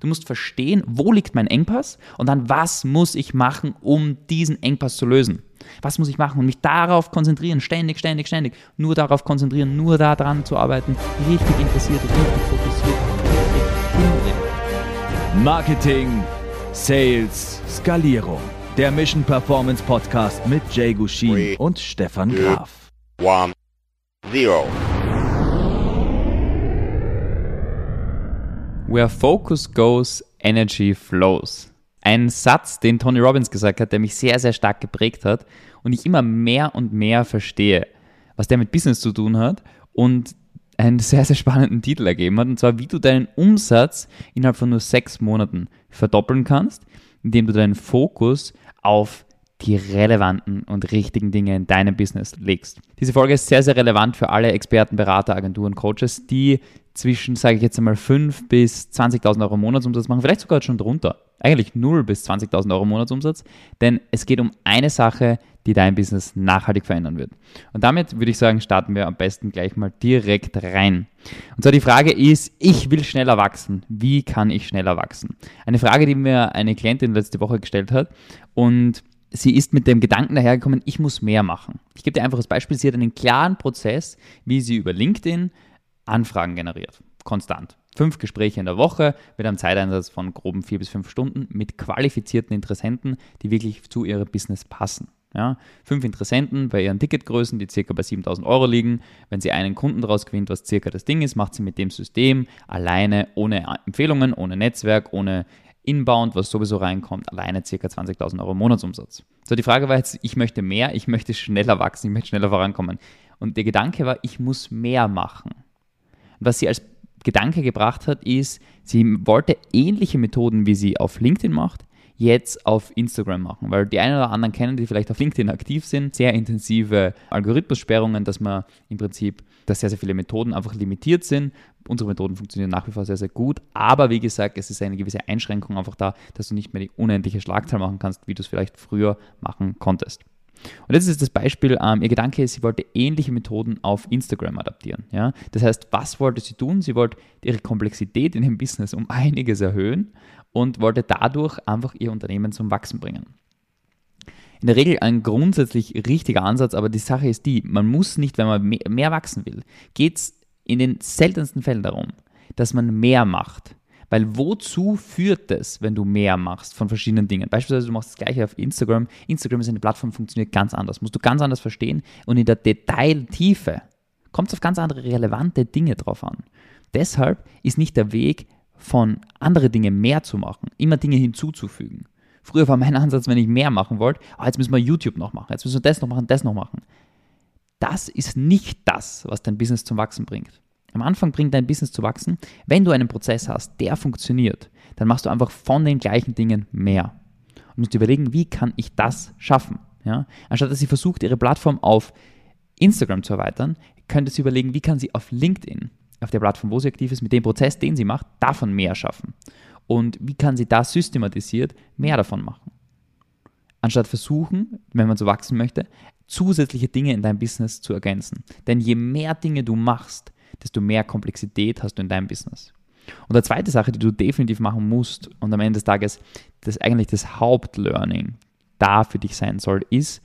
Du musst verstehen, wo liegt mein Engpass und dann, was muss ich machen, um diesen Engpass zu lösen. Was muss ich machen und mich darauf konzentrieren, ständig, ständig, ständig, nur darauf konzentrieren, nur daran zu arbeiten, richtig interessiert, richtig fokussiert, richtig. Marketing, Sales, Skalierung. Der Mission Performance Podcast mit Jay Gushin und Stefan Graf. One, zero. Where focus goes, energy flows. Ein Satz, den Tony Robbins gesagt hat, der mich sehr, sehr stark geprägt hat und ich immer mehr und mehr verstehe, was der mit Business zu tun hat und einen sehr, sehr spannenden Titel ergeben hat, und zwar, wie du deinen Umsatz innerhalb von nur sechs Monaten verdoppeln kannst, indem du deinen Fokus auf die relevanten und richtigen Dinge in deinem Business legst. Diese Folge ist sehr, sehr relevant für alle Experten, Berater, Agenturen, Coaches, die zwischen, sage ich jetzt einmal, 5 bis 20.000 Euro Monatsumsatz machen, vielleicht sogar schon drunter. Eigentlich 0 bis 20.000 Euro Monatsumsatz, denn es geht um eine Sache, die dein Business nachhaltig verändern wird. Und damit würde ich sagen, starten wir am besten gleich mal direkt rein. Und zwar die Frage ist, ich will schneller wachsen. Wie kann ich schneller wachsen? Eine Frage, die mir eine Klientin letzte Woche gestellt hat und sie ist mit dem Gedanken dahergekommen, ich muss mehr machen. Ich gebe dir einfach das Beispiel, sie hat einen klaren Prozess, wie sie über LinkedIn Anfragen generiert. Konstant. Fünf Gespräche in der Woche mit einem Zeiteinsatz von groben vier bis fünf Stunden mit qualifizierten Interessenten, die wirklich zu ihrem Business passen. Ja, fünf Interessenten bei ihren Ticketgrößen, die circa bei 7000 Euro liegen. Wenn sie einen Kunden daraus gewinnt, was circa das Ding ist, macht sie mit dem System alleine, ohne Empfehlungen, ohne Netzwerk, ohne Inbound, was sowieso reinkommt, alleine ca. 20.000 Euro Monatsumsatz. So, die Frage war jetzt, ich möchte mehr, ich möchte schneller wachsen, ich möchte schneller vorankommen. Und der Gedanke war, ich muss mehr machen. Was sie als Gedanke gebracht hat, ist, sie wollte ähnliche Methoden, wie sie auf LinkedIn macht, jetzt auf Instagram machen, weil die einen oder anderen kennen, die vielleicht auf LinkedIn aktiv sind, sehr intensive Algorithmussperrungen, dass man im Prinzip, dass sehr, sehr viele Methoden einfach limitiert sind. Unsere Methoden funktionieren nach wie vor sehr, sehr gut, aber wie gesagt, es ist eine gewisse Einschränkung einfach da, dass du nicht mehr die unendliche Schlagzahl machen kannst, wie du es vielleicht früher machen konntest. Und jetzt ist das Beispiel, ähm, ihr Gedanke ist, sie wollte ähnliche Methoden auf Instagram adaptieren. Ja? Das heißt, was wollte sie tun? Sie wollte ihre Komplexität in dem Business um einiges erhöhen und wollte dadurch einfach ihr Unternehmen zum Wachsen bringen. In der Regel ein grundsätzlich richtiger Ansatz, aber die Sache ist die, man muss nicht, wenn man mehr wachsen will, geht es in den seltensten Fällen darum, dass man mehr macht. Weil wozu führt es, wenn du mehr machst von verschiedenen Dingen? Beispielsweise, du machst das gleiche auf Instagram. Instagram ist eine Plattform, funktioniert ganz anders. Musst du ganz anders verstehen. Und in der Detailtiefe kommt es auf ganz andere relevante Dinge drauf an. Deshalb ist nicht der Weg, von andere Dinge mehr zu machen, immer Dinge hinzuzufügen. Früher war mein Ansatz, wenn ich mehr machen wollte, oh, jetzt müssen wir YouTube noch machen, jetzt müssen wir das noch machen, das noch machen. Das ist nicht das, was dein Business zum Wachsen bringt. Am Anfang bringt dein Business zu wachsen. Wenn du einen Prozess hast, der funktioniert, dann machst du einfach von den gleichen Dingen mehr. Und musst überlegen, wie kann ich das schaffen? Ja? Anstatt dass sie versucht, ihre Plattform auf Instagram zu erweitern, könnte sie überlegen, wie kann sie auf LinkedIn, auf der Plattform, wo sie aktiv ist, mit dem Prozess, den sie macht, davon mehr schaffen. Und wie kann sie da systematisiert mehr davon machen? Anstatt versuchen, wenn man so wachsen möchte, zusätzliche Dinge in deinem Business zu ergänzen. Denn je mehr Dinge du machst, desto mehr Komplexität hast du in deinem Business. Und die zweite Sache, die du definitiv machen musst und am Ende des Tages das eigentlich das Hauptlearning da für dich sein soll, ist,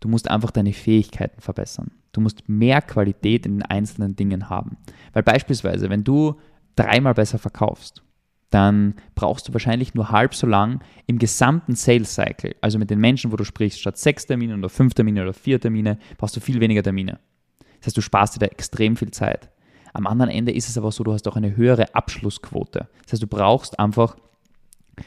du musst einfach deine Fähigkeiten verbessern. Du musst mehr Qualität in den einzelnen Dingen haben. Weil beispielsweise, wenn du dreimal besser verkaufst, dann brauchst du wahrscheinlich nur halb so lang im gesamten Sales Cycle, also mit den Menschen, wo du sprichst, statt sechs Termine oder fünf Termine oder vier Termine, brauchst du viel weniger Termine. Das heißt, du sparst dir da extrem viel Zeit. Am anderen Ende ist es aber so, du hast auch eine höhere Abschlussquote. Das heißt, du brauchst einfach,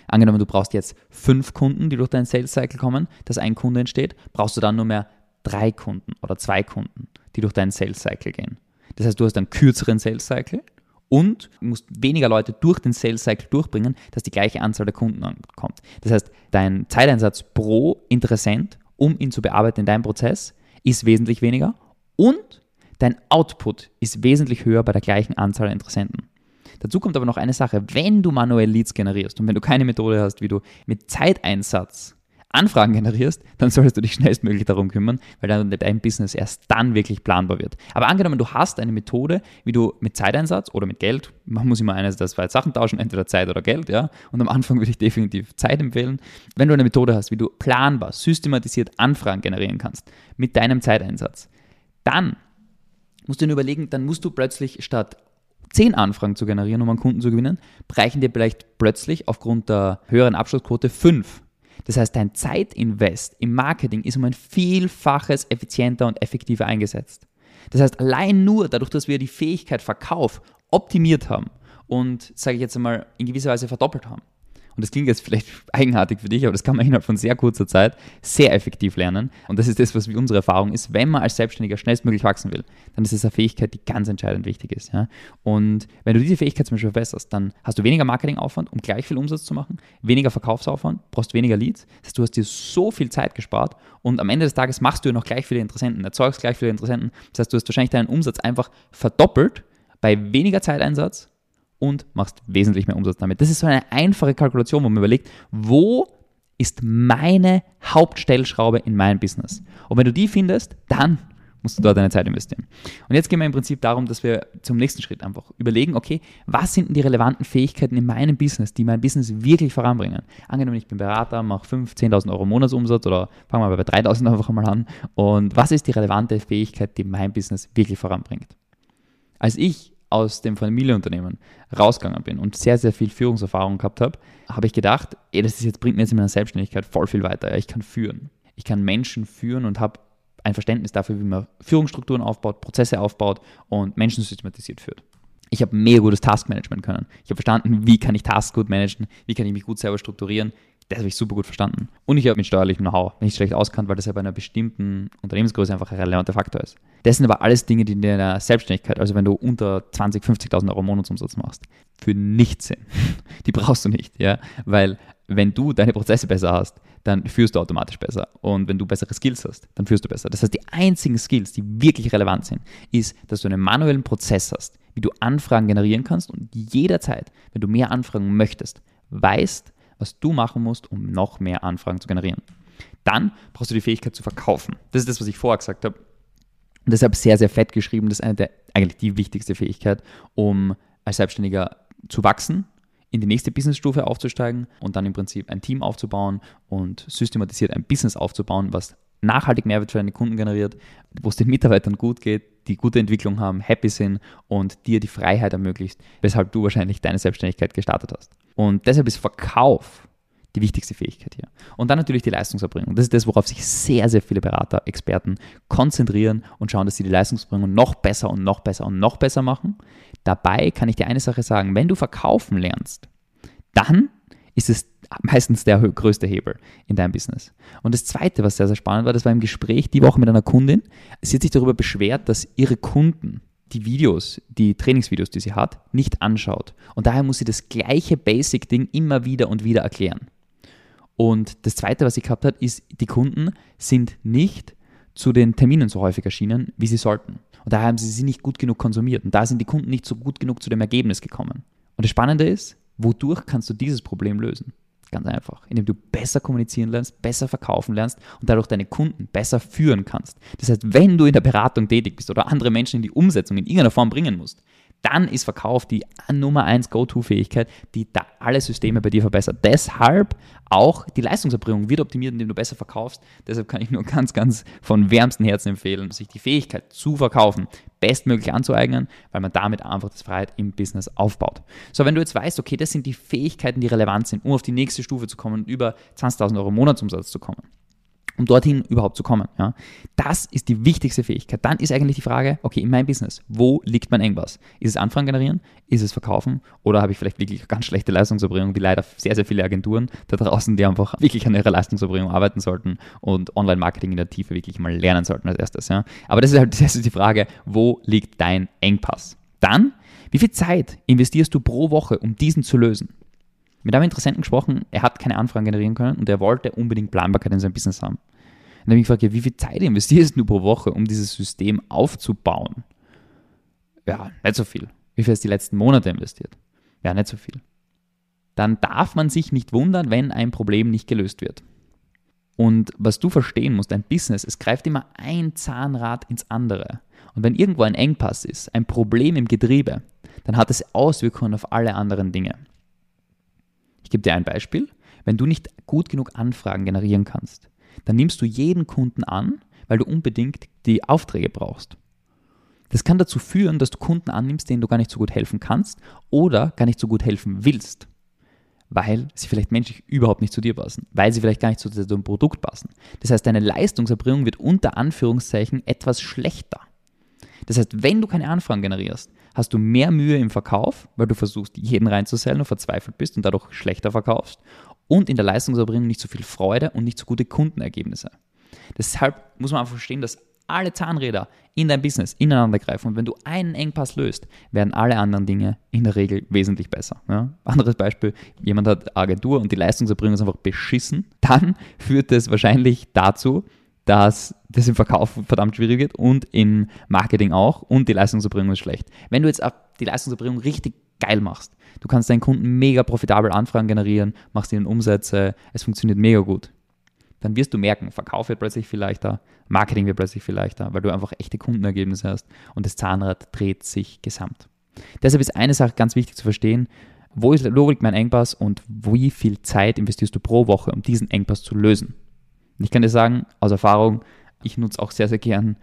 angenommen, du brauchst jetzt fünf Kunden, die durch deinen Sales Cycle kommen, dass ein Kunde entsteht, brauchst du dann nur mehr drei Kunden oder zwei Kunden, die durch deinen Sales Cycle gehen. Das heißt, du hast einen kürzeren Sales Cycle und musst weniger Leute durch den Sales Cycle durchbringen, dass die gleiche Anzahl der Kunden ankommt. Das heißt, dein Zeiteinsatz pro Interessent, um ihn zu bearbeiten in deinem Prozess, ist wesentlich weniger und Dein Output ist wesentlich höher bei der gleichen Anzahl an Interessenten. Dazu kommt aber noch eine Sache, wenn du manuell Leads generierst und wenn du keine Methode hast, wie du mit Zeiteinsatz Anfragen generierst, dann solltest du dich schnellstmöglich darum kümmern, weil dann dein Business erst dann wirklich planbar wird. Aber angenommen, du hast eine Methode, wie du mit Zeiteinsatz oder mit Geld, man muss immer eines der zwei Sachen tauschen, entweder Zeit oder Geld, ja. Und am Anfang würde ich definitiv Zeit empfehlen. Wenn du eine Methode hast, wie du planbar, systematisiert Anfragen generieren kannst mit deinem Zeiteinsatz, dann musst du dir überlegen, dann musst du plötzlich statt zehn Anfragen zu generieren, um einen Kunden zu gewinnen, bereichen dir vielleicht plötzlich aufgrund der höheren Abschlussquote fünf das heißt, dein Zeitinvest im Marketing ist um ein Vielfaches effizienter und effektiver eingesetzt. Das heißt, allein nur dadurch, dass wir die Fähigkeit Verkauf optimiert haben und, sage ich jetzt einmal, in gewisser Weise verdoppelt haben, und das klingt jetzt vielleicht eigenartig für dich, aber das kann man innerhalb von sehr kurzer Zeit sehr effektiv lernen. Und das ist das, was unsere Erfahrung ist. Wenn man als Selbstständiger schnellstmöglich wachsen will, dann ist es eine Fähigkeit, die ganz entscheidend wichtig ist. Ja? Und wenn du diese Fähigkeit zum Beispiel verbesserst, dann hast du weniger Marketingaufwand, um gleich viel Umsatz zu machen, weniger Verkaufsaufwand, brauchst weniger Leads. Das heißt, du hast dir so viel Zeit gespart und am Ende des Tages machst du noch gleich viele Interessenten, erzeugst gleich viele Interessenten. Das heißt, du hast wahrscheinlich deinen Umsatz einfach verdoppelt bei weniger Zeiteinsatz und machst wesentlich mehr Umsatz damit. Das ist so eine einfache Kalkulation, wo man überlegt, wo ist meine Hauptstellschraube in meinem Business? Und wenn du die findest, dann musst du dort deine Zeit investieren. Und jetzt gehen wir im Prinzip darum, dass wir zum nächsten Schritt einfach überlegen, okay, was sind denn die relevanten Fähigkeiten in meinem Business, die mein Business wirklich voranbringen? Angenommen, ich bin Berater, mache 5.000, 10.000 Euro Monatsumsatz oder fangen wir bei 3.000 einfach mal an. Und was ist die relevante Fähigkeit, die mein Business wirklich voranbringt? Als ich aus dem Familienunternehmen rausgegangen bin und sehr, sehr viel Führungserfahrung gehabt habe, habe ich gedacht, ey, das ist jetzt, bringt mir jetzt in meiner Selbstständigkeit voll viel weiter. Ich kann führen. Ich kann Menschen führen und habe ein Verständnis dafür, wie man Führungsstrukturen aufbaut, Prozesse aufbaut und Menschen systematisiert führt. Ich habe mega gutes Taskmanagement können. Ich habe verstanden, wie kann ich Tasks gut managen, wie kann ich mich gut selber strukturieren, das habe ich super gut verstanden. Und ich habe mit steuerlichem Know-how nicht schlecht auskannt, weil das ja bei einer bestimmten Unternehmensgröße einfach ein relevanter Faktor ist. Das sind aber alles Dinge, die in der Selbstständigkeit, also wenn du unter 20, 50.000 Euro Monatsumsatz machst, für nichts sind. Die brauchst du nicht, ja, weil wenn du deine Prozesse besser hast, dann führst du automatisch besser. Und wenn du bessere Skills hast, dann führst du besser. Das heißt, die einzigen Skills, die wirklich relevant sind, ist, dass du einen manuellen Prozess hast, wie du Anfragen generieren kannst und jederzeit, wenn du mehr Anfragen möchtest, weißt, was du machen musst, um noch mehr Anfragen zu generieren. Dann brauchst du die Fähigkeit zu verkaufen. Das ist das, was ich vorher gesagt habe. Und deshalb sehr, sehr fett geschrieben. Das ist eine der, eigentlich die wichtigste Fähigkeit, um als Selbstständiger zu wachsen, in die nächste Businessstufe aufzusteigen und dann im Prinzip ein Team aufzubauen und systematisiert ein Business aufzubauen, was nachhaltig Mehrwert für deine Kunden generiert, wo es den Mitarbeitern gut geht, die gute Entwicklung haben, happy sind und dir die Freiheit ermöglicht, weshalb du wahrscheinlich deine Selbstständigkeit gestartet hast. Und deshalb ist Verkauf die wichtigste Fähigkeit hier. Und dann natürlich die Leistungserbringung. Das ist das, worauf sich sehr, sehr viele Berater, Experten konzentrieren und schauen, dass sie die Leistungserbringung noch besser und noch besser und noch besser machen. Dabei kann ich dir eine Sache sagen, wenn du verkaufen lernst, dann ist es meistens der größte Hebel in deinem Business. Und das Zweite, was sehr, sehr spannend war, das war im Gespräch die Woche mit einer Kundin. Sie hat sich darüber beschwert, dass ihre Kunden die Videos, die Trainingsvideos, die sie hat, nicht anschaut. Und daher muss sie das gleiche Basic-Ding immer wieder und wieder erklären. Und das Zweite, was sie gehabt hat, ist, die Kunden sind nicht zu den Terminen so häufig erschienen, wie sie sollten. Und daher haben sie sie nicht gut genug konsumiert. Und da sind die Kunden nicht so gut genug zu dem Ergebnis gekommen. Und das Spannende ist, wodurch kannst du dieses Problem lösen? Ganz einfach, indem du besser kommunizieren lernst, besser verkaufen lernst und dadurch deine Kunden besser führen kannst. Das heißt, wenn du in der Beratung tätig bist oder andere Menschen in die Umsetzung in irgendeiner Form bringen musst, dann ist Verkauf die Nummer 1 Go-To-Fähigkeit, die da alle Systeme bei dir verbessert. Deshalb auch die Leistungserbringung wird optimiert, indem du besser verkaufst. Deshalb kann ich nur ganz, ganz von wärmstem Herzen empfehlen, sich die Fähigkeit zu verkaufen bestmöglich anzueignen, weil man damit einfach das Freiheit im Business aufbaut. So, wenn du jetzt weißt, okay, das sind die Fähigkeiten, die relevant sind, um auf die nächste Stufe zu kommen und über 20.000 Euro Monatsumsatz zu kommen, um dorthin überhaupt zu kommen. Ja? Das ist die wichtigste Fähigkeit. Dann ist eigentlich die Frage, okay, in meinem Business, wo liegt mein Engpass? Ist es Anfragen generieren? Ist es verkaufen? Oder habe ich vielleicht wirklich ganz schlechte Leistungserbringung, wie leider sehr, sehr viele Agenturen da draußen, die einfach wirklich an ihrer Leistungserbringung arbeiten sollten und Online-Marketing in der Tiefe wirklich mal lernen sollten als erstes. Ja? Aber das ist halt das ist die Frage, wo liegt dein Engpass? Dann, wie viel Zeit investierst du pro Woche, um diesen zu lösen? Mit einem Interessenten gesprochen, er hat keine Anfragen generieren können und er wollte unbedingt Planbarkeit in seinem Business haben. Und dann habe ich gefragt, ja, wie viel Zeit investierst du pro Woche, um dieses System aufzubauen? Ja, nicht so viel. Wie viel hast du die letzten Monate investiert? Ja, nicht so viel. Dann darf man sich nicht wundern, wenn ein Problem nicht gelöst wird. Und was du verstehen musst, dein Business, es greift immer ein Zahnrad ins andere. Und wenn irgendwo ein Engpass ist, ein Problem im Getriebe, dann hat es Auswirkungen auf alle anderen Dinge. Ich gebe dir ein Beispiel. Wenn du nicht gut genug Anfragen generieren kannst, dann nimmst du jeden Kunden an, weil du unbedingt die Aufträge brauchst. Das kann dazu führen, dass du Kunden annimmst, denen du gar nicht so gut helfen kannst oder gar nicht so gut helfen willst, weil sie vielleicht menschlich überhaupt nicht zu dir passen, weil sie vielleicht gar nicht zu deinem Produkt passen. Das heißt, deine Leistungserbringung wird unter Anführungszeichen etwas schlechter. Das heißt, wenn du keine Anfragen generierst, hast du mehr Mühe im Verkauf, weil du versuchst, jeden reinzusellen und verzweifelt bist und dadurch schlechter verkaufst und in der Leistungserbringung nicht so viel Freude und nicht so gute Kundenergebnisse. Deshalb muss man einfach verstehen, dass alle Zahnräder in dein Business ineinander greifen und wenn du einen Engpass löst, werden alle anderen Dinge in der Regel wesentlich besser. Ja? Anderes Beispiel, jemand hat Agentur und die Leistungserbringung ist einfach beschissen, dann führt es wahrscheinlich dazu, dass das im Verkauf verdammt schwierig wird und im Marketing auch und die Leistungserbringung ist schlecht. Wenn du jetzt die Leistungserbringung richtig geil machst, du kannst deinen Kunden mega profitabel Anfragen generieren, machst ihnen Umsätze, es funktioniert mega gut, dann wirst du merken, Verkauf wird plötzlich viel leichter, Marketing wird plötzlich viel leichter, weil du einfach echte Kundenergebnisse hast und das Zahnrad dreht sich gesamt. Deshalb ist eine Sache ganz wichtig zu verstehen, wo, ist, liegt mein Engpass und wie viel Zeit investierst du pro Woche, um diesen Engpass zu lösen. Und ich kann dir sagen, aus Erfahrung, ich nutze auch sehr, sehr gern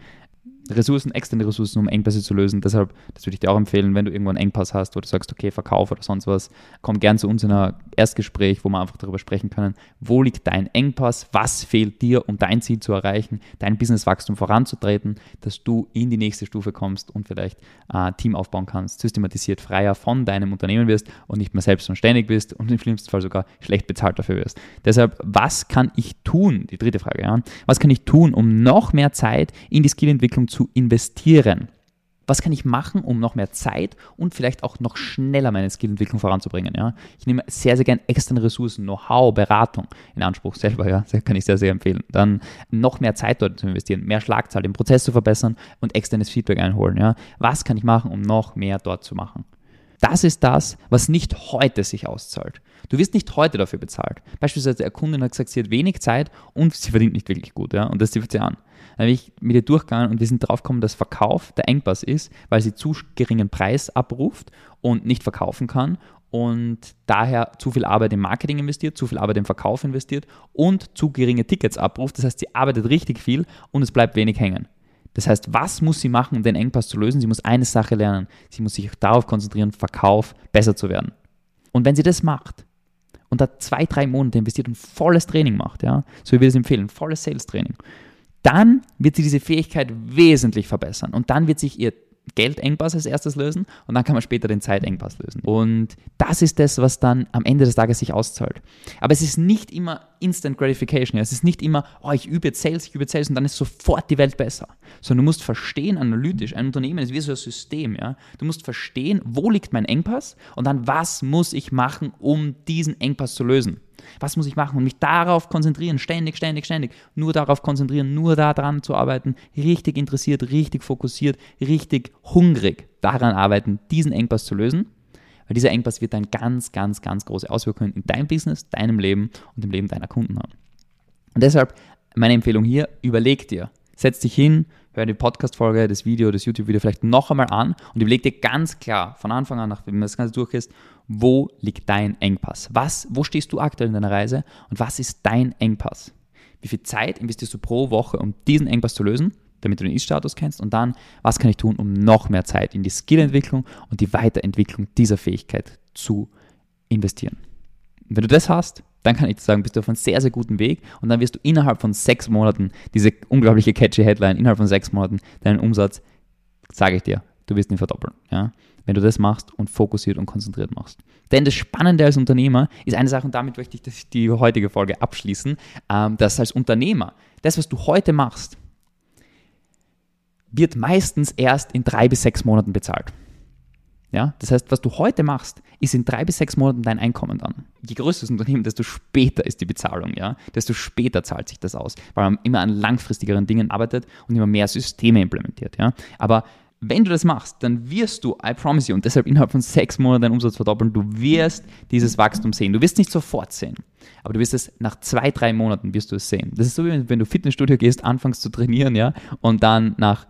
Ressourcen, externe Ressourcen, um Engpässe zu lösen. Deshalb, das würde ich dir auch empfehlen, wenn du irgendwo einen Engpass hast, wo du sagst, okay, Verkauf oder sonst was, komm gern zu uns in ein Erstgespräch, wo wir einfach darüber sprechen können, wo liegt dein Engpass, was fehlt dir, um dein Ziel zu erreichen, dein Businesswachstum voranzutreten, dass du in die nächste Stufe kommst und vielleicht ein äh, Team aufbauen kannst, systematisiert freier von deinem Unternehmen wirst und nicht mehr selbst und ständig bist und im schlimmsten Fall sogar schlecht bezahlt dafür wirst. Deshalb, was kann ich tun? Die dritte Frage, ja. Was kann ich tun, um noch mehr Zeit in die Skillentwicklung zu zu investieren. Was kann ich machen, um noch mehr Zeit und vielleicht auch noch schneller meine Skillentwicklung voranzubringen? Ja? Ich nehme sehr, sehr gerne externe Ressourcen, Know-how, Beratung in Anspruch selber. Ja? Das kann ich sehr, sehr empfehlen. Dann noch mehr Zeit dort zu investieren, mehr Schlagzahl, den Prozess zu verbessern und externes Feedback einholen. Ja? Was kann ich machen, um noch mehr dort zu machen? Das ist das, was nicht heute sich auszahlt. Du wirst nicht heute dafür bezahlt. Beispielsweise der Kundin hat gesagt, sie hat wenig Zeit und sie verdient nicht wirklich gut. Ja? Und das trifft sie an. Dann bin ich mit ihr durchgegangen und wir sind drauf gekommen, dass Verkauf der Engpass ist, weil sie zu geringen Preis abruft und nicht verkaufen kann und daher zu viel Arbeit im Marketing investiert, zu viel Arbeit im Verkauf investiert und zu geringe Tickets abruft. Das heißt, sie arbeitet richtig viel und es bleibt wenig hängen. Das heißt, was muss sie machen, um den Engpass zu lösen? Sie muss eine Sache lernen. Sie muss sich darauf konzentrieren, Verkauf besser zu werden. Und wenn sie das macht und da zwei, drei Monate investiert und volles Training macht, ja, so wie wir es empfehlen, volles Sales-Training, dann wird sie diese Fähigkeit wesentlich verbessern und dann wird sich ihr Geldengpass als erstes lösen und dann kann man später den Zeitengpass lösen. Und das ist das, was dann am Ende des Tages sich auszahlt. Aber es ist nicht immer Instant Gratification. Es ist nicht immer, oh, ich übe jetzt Sales, ich übe Sales und dann ist sofort die Welt besser. Sondern du musst verstehen, analytisch, ein Unternehmen ist wie so ein System. Ja? Du musst verstehen, wo liegt mein Engpass und dann, was muss ich machen, um diesen Engpass zu lösen. Was muss ich machen und mich darauf konzentrieren, ständig, ständig, ständig, nur darauf konzentrieren, nur daran zu arbeiten, richtig interessiert, richtig fokussiert, richtig hungrig daran arbeiten, diesen Engpass zu lösen. Weil dieser Engpass wird dann ganz, ganz, ganz große Auswirkungen in deinem Business, deinem Leben und im Leben deiner Kunden haben. Und deshalb meine Empfehlung hier, überleg dir, setz dich hin, hör die Podcast-Folge, das Video, das YouTube-Video vielleicht noch einmal an und überleg dir ganz klar von Anfang an, nachdem das Ganze durch ist, wo liegt dein Engpass? Was, wo stehst du aktuell in deiner Reise und was ist dein Engpass? Wie viel Zeit investierst du pro Woche, um diesen Engpass zu lösen, damit du den Ist-Status kennst? Und dann, was kann ich tun, um noch mehr Zeit in die Skillentwicklung und die Weiterentwicklung dieser Fähigkeit zu investieren? Und wenn du das hast, dann kann ich sagen, bist du auf einem sehr, sehr guten Weg und dann wirst du innerhalb von sechs Monaten, diese unglaubliche catchy Headline, innerhalb von sechs Monaten deinen Umsatz, sage ich dir, du wirst ihn verdoppeln. Ja? Wenn du das machst und fokussiert und konzentriert machst. Denn das Spannende als Unternehmer ist eine Sache, und damit möchte ich die heutige Folge abschließen, ähm, dass als Unternehmer das, was du heute machst, wird meistens erst in drei bis sechs Monaten bezahlt. Ja, das heißt, was du heute machst, ist in drei bis sechs Monaten dein Einkommen dann. Je größer das Unternehmen, desto später ist die Bezahlung, ja, desto später zahlt sich das aus, weil man immer an langfristigeren Dingen arbeitet und immer mehr Systeme implementiert, ja. Aber wenn du das machst, dann wirst du, I promise you, und deshalb innerhalb von sechs Monaten deinen Umsatz verdoppeln, du wirst dieses Wachstum sehen. Du wirst nicht sofort sehen. Aber du wirst es nach zwei, drei Monaten wirst du es sehen. Das ist so, wie wenn du Fitnessstudio gehst, anfängst zu trainieren, ja, und dann nach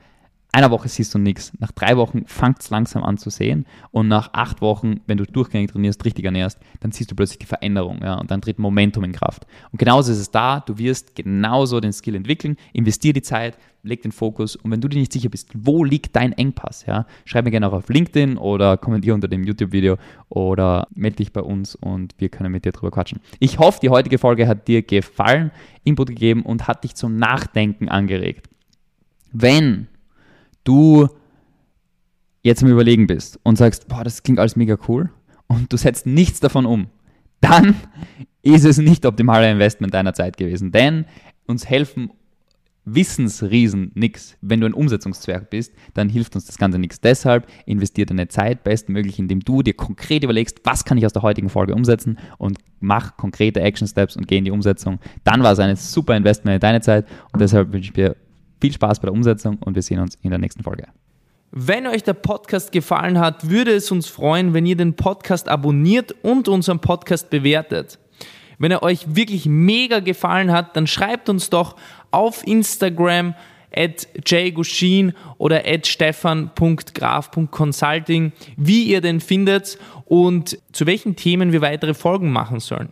einer Woche siehst du nichts. Nach drei Wochen fängt es langsam an zu sehen. Und nach acht Wochen, wenn du durchgängig trainierst, richtig ernährst, dann siehst du plötzlich die Veränderung. Ja, und dann tritt Momentum in Kraft. Und genauso ist es da. Du wirst genauso den Skill entwickeln. Investier die Zeit, leg den Fokus. Und wenn du dir nicht sicher bist, wo liegt dein Engpass, ja, schreib mir gerne auch auf LinkedIn oder kommentiere unter dem YouTube-Video oder melde dich bei uns und wir können mit dir drüber quatschen. Ich hoffe, die heutige Folge hat dir gefallen, Input gegeben und hat dich zum Nachdenken angeregt. Wenn du jetzt im Überlegen bist und sagst, boah, das klingt alles mega cool und du setzt nichts davon um, dann ist es nicht optimale Investment deiner Zeit gewesen. Denn uns helfen Wissensriesen nichts. Wenn du ein Umsetzungszwerg bist, dann hilft uns das Ganze nichts. Deshalb investier deine Zeit bestmöglich, indem du dir konkret überlegst, was kann ich aus der heutigen Folge umsetzen und mach konkrete Action Steps und geh in die Umsetzung. Dann war es ein super Investment in deine Zeit und deshalb wünsche ich dir viel Spaß bei der Umsetzung und wir sehen uns in der nächsten Folge. Wenn euch der Podcast gefallen hat, würde es uns freuen, wenn ihr den Podcast abonniert und unseren Podcast bewertet. Wenn er euch wirklich mega gefallen hat, dann schreibt uns doch auf Instagram at jgushin oder at stefan.graf.consulting, wie ihr den findet und zu welchen Themen wir weitere Folgen machen sollen.